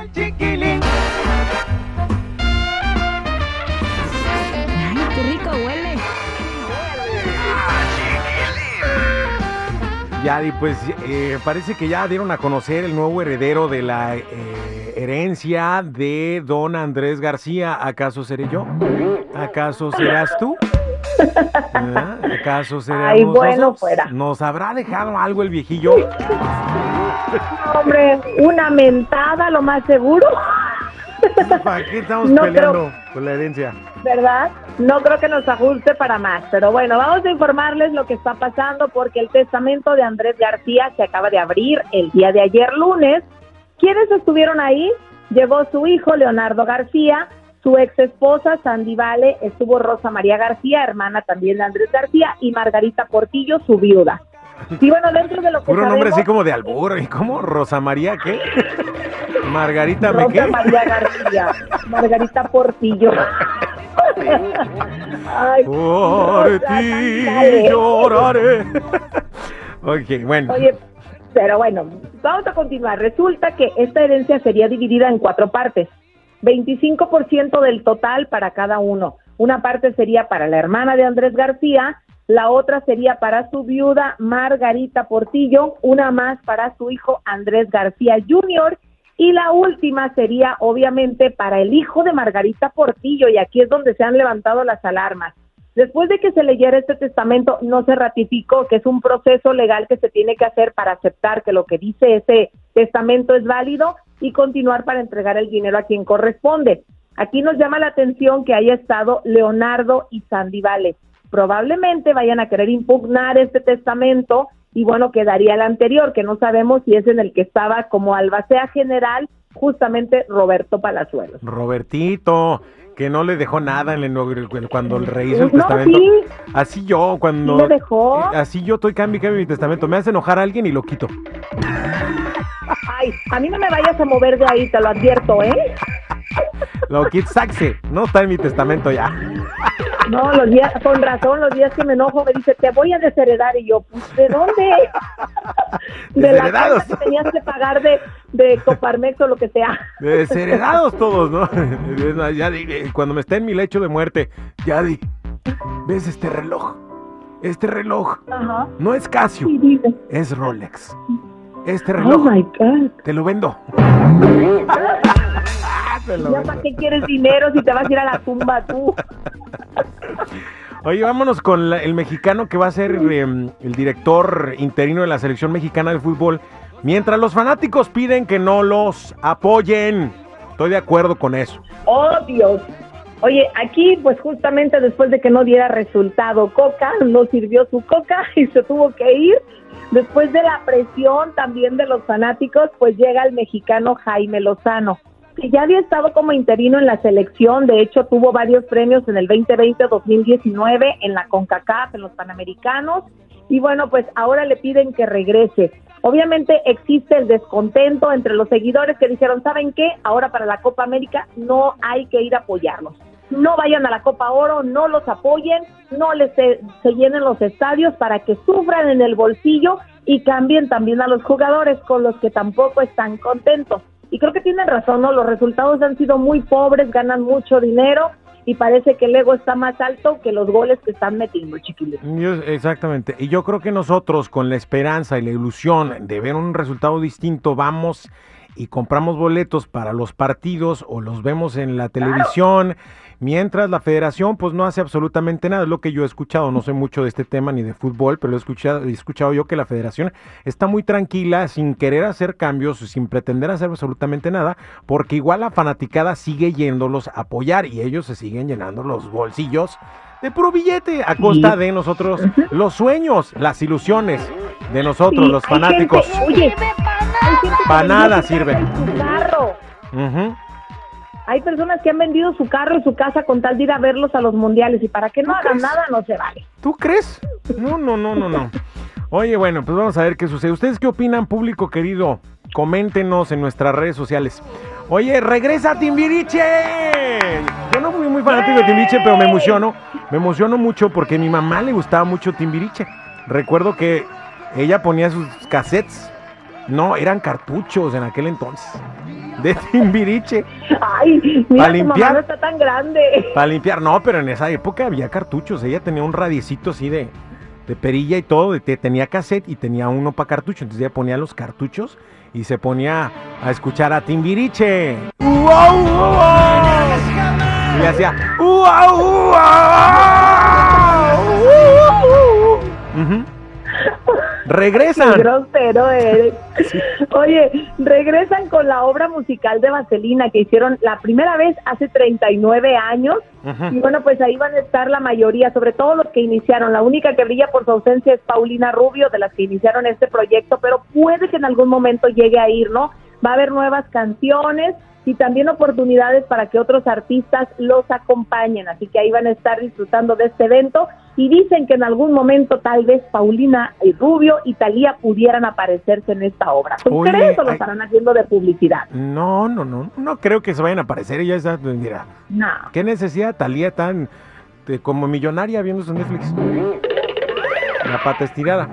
El chiquilín. Ay, qué rico huele. Yadi, pues eh, parece que ya dieron a conocer el nuevo heredero de la eh, herencia de don Andrés García. ¿Acaso seré yo? ¿Acaso serás tú? ¿Ah? ¿Acaso seremos Ay, bueno, nosotros? fuera. ¿Nos habrá dejado algo el viejillo? Hombre, una mentada, lo más seguro, ¿Para qué estamos No peleando con la herencia? ¿verdad? No creo que nos ajuste para más, pero bueno, vamos a informarles lo que está pasando porque el testamento de Andrés García se acaba de abrir el día de ayer lunes. ¿Quiénes estuvieron ahí? Llegó su hijo Leonardo García, su ex esposa Sandy Vale, estuvo Rosa María García, hermana también de Andrés García, y Margarita Portillo, su viuda. Y bueno, dentro de lo que Puro nombre sabemos, así como de albur. ¿Y cómo? ¿Rosa María qué? ¿Margarita me Rosa qué? María García, Margarita Portillo. Ay, Por ti lloraré. ok, bueno. Oye, pero bueno, vamos a continuar. Resulta que esta herencia sería dividida en cuatro partes. 25% del total para cada uno. Una parte sería para la hermana de Andrés García, la otra sería para su viuda Margarita Portillo, una más para su hijo Andrés García Jr. y la última sería obviamente para el hijo de Margarita Portillo y aquí es donde se han levantado las alarmas. Después de que se leyera este testamento, no se ratificó, que es un proceso legal que se tiene que hacer para aceptar que lo que dice ese testamento es válido y continuar para entregar el dinero a quien corresponde. Aquí nos llama la atención que haya estado Leonardo y Sandy Vale. Probablemente vayan a querer impugnar este testamento y bueno, quedaría el anterior, que no sabemos si es en el que estaba como albacea general justamente Roberto Palazuelos. Robertito, que no le dejó nada en el, cuando el rey hizo el No, testamento. sí. Así yo, cuando. ¿Sí le dejó? eh, Así yo estoy cambio cambio mi testamento. Me hace enojar a alguien y lo quito. Ay, a mí no me vayas a mover de ahí, te lo advierto, ¿eh? Lo quito, saxe. No está en mi testamento ya. No, los días, con razón, los días que me enojo me dice, te voy a desheredar. Y yo, pues, ¿de dónde? De la casa que tenías que pagar de, de Coparmex o lo que sea. Desheredados todos, ¿no? Ya di, eh, cuando me esté en mi lecho de muerte, ya di. ¿Ves este reloj? Este reloj Ajá. no es Casio, Sí, es Rolex. Este Oh reloj my God. te lo vendo. ¿Ya para qué quieres dinero si te vas a ir a la tumba tú? Oye, vámonos con la- el mexicano que va a ser eh, el director interino de la selección mexicana de fútbol. Mientras los fanáticos piden que no los apoyen. Estoy de acuerdo con eso. Oh. Oye, aquí, pues justamente después de que no diera resultado Coca, no sirvió su Coca y se tuvo que ir. Después de la presión también de los fanáticos, pues llega el mexicano Jaime Lozano, ya había estado como interino en la selección, de hecho tuvo varios premios en el 2020-2019 en la CONCACAF, en los Panamericanos, y bueno, pues ahora le piden que regrese. Obviamente existe el descontento entre los seguidores que dijeron, ¿saben qué? Ahora para la Copa América no hay que ir a apoyarlos. No vayan a la Copa Oro, no los apoyen, no les se, se llenen los estadios para que sufran en el bolsillo y cambien también a los jugadores con los que tampoco están contentos. Y creo que tienen razón, ¿no? Los resultados han sido muy pobres, ganan mucho dinero y parece que el ego está más alto que los goles que están metiendo, chiquillos. Exactamente. Y yo creo que nosotros con la esperanza y la ilusión de ver un resultado distinto vamos y compramos boletos para los partidos o los vemos en la televisión, mientras la federación pues no hace absolutamente nada. Es lo que yo he escuchado, no sé mucho de este tema ni de fútbol, pero he escuchado, he escuchado yo que la federación está muy tranquila, sin querer hacer cambios, sin pretender hacer absolutamente nada, porque igual la fanaticada sigue yéndolos a apoyar y ellos se siguen llenando los bolsillos de puro billete a costa de nosotros, los sueños, las ilusiones de nosotros, Sí, los fanáticos. gente- oye, hay gente que Pa' vendió nada sirve. Su carro. Hay personas que han vendido su carro y su casa con tal de ir a verlos a los mundiales y para que no hagan crees? nada no se vale. ¿Tú crees? No, no, no, no, no. Oye, bueno, pues vamos a ver qué sucede. ¿Ustedes qué opinan, público querido? Coméntenos en nuestras redes sociales. Oye, regresa Timbiriche. Yo no fui muy fanático de Timbiriche, pero me emociono. Me emociono mucho porque a mi mamá le gustaba mucho Timbiriche. Recuerdo que ella ponía sus cassettes. No, eran cartuchos en aquel entonces. De Timbiriche. Ay, mira, ¿Para tu mamá limpiar? no está tan grande. Para limpiar, no, pero en esa época había cartuchos. Ella tenía un radiecito así de, de perilla y todo. de- tenía cassette y tenía uno para cartucho. Entonces ella ponía los cartuchos y se ponía a escuchar a Timbiriche. ¡Uau, uau! Y le hacía. ¡Uau, uau! Ujú. Qué Regresan. grosero eres. Oye, regresan con la obra musical de Vaselina que hicieron la primera vez hace 39 años. Y bueno, pues ahí van a estar la mayoría, sobre todo los que iniciaron. La única que brilla por su ausencia es Paulina Rubio, de las que iniciaron este proyecto, pero puede que en algún momento llegue a ir, ¿no? Va a haber nuevas canciones y también oportunidades para que otros artistas los acompañen. Así que ahí van a estar disfrutando de este evento. Y dicen que en algún momento tal vez Paulina y Rubio y Talía pudieran aparecerse en esta obra. ¿Tú Oye, crees o lo ay- estarán haciendo de publicidad? No, no, no. No creo que se vayan a aparecer. Ella está, mira. No. ¿Qué necesidad Talía tan de- como millonaria viendo su Netflix? La pata estirada.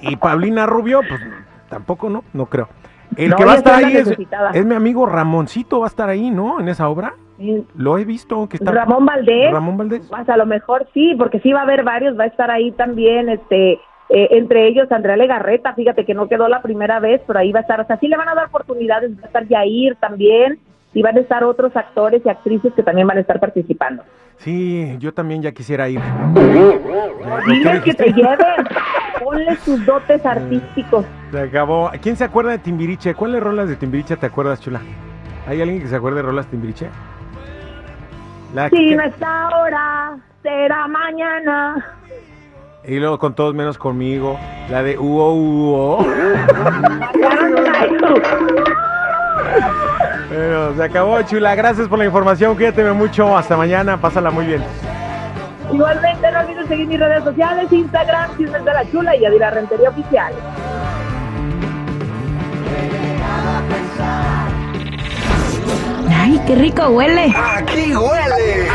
Y Paulina Rubio, pues tampoco, ¿no? No creo. El No, que va a estar ahí es, mi amigo Ramoncito, va a estar ahí, ¿no? En esa obra. Sí. Lo he visto. que está Ramón Valdés. Ramón Valdés. Pues a lo mejor sí, porque sí va a haber varios, va a estar ahí también, este, eh, entre ellos Andrea Legarreta, fíjate que no quedó la primera vez, pero ahí va a estar, o sea, sí le van a dar oportunidades, va a estar Yair también, y van a estar otros actores y actrices que también van a estar participando. Sí, yo también ya quisiera ir. Diles que te lleven, ponle sus dotes artísticos. Se acabó. ¿Quién se acuerda de Timbiriche? ¿Cuáles rolas de Timbiriche te acuerdas, chula? ¿Hay alguien que se acuerde de rolas de Timbiriche? La Si que- no está ahora, será mañana. Y luego con todos menos conmigo. La de Uo Uo. Pero se acabó, chula. Gracias por la información. Cuídate mucho. Hasta mañana. Pásala muy bien. Igualmente no olviden seguir mis redes sociales, Instagram, Chismes de la Chula y Adira Rentería Oficial. Ay, qué rico huele. Aquí huele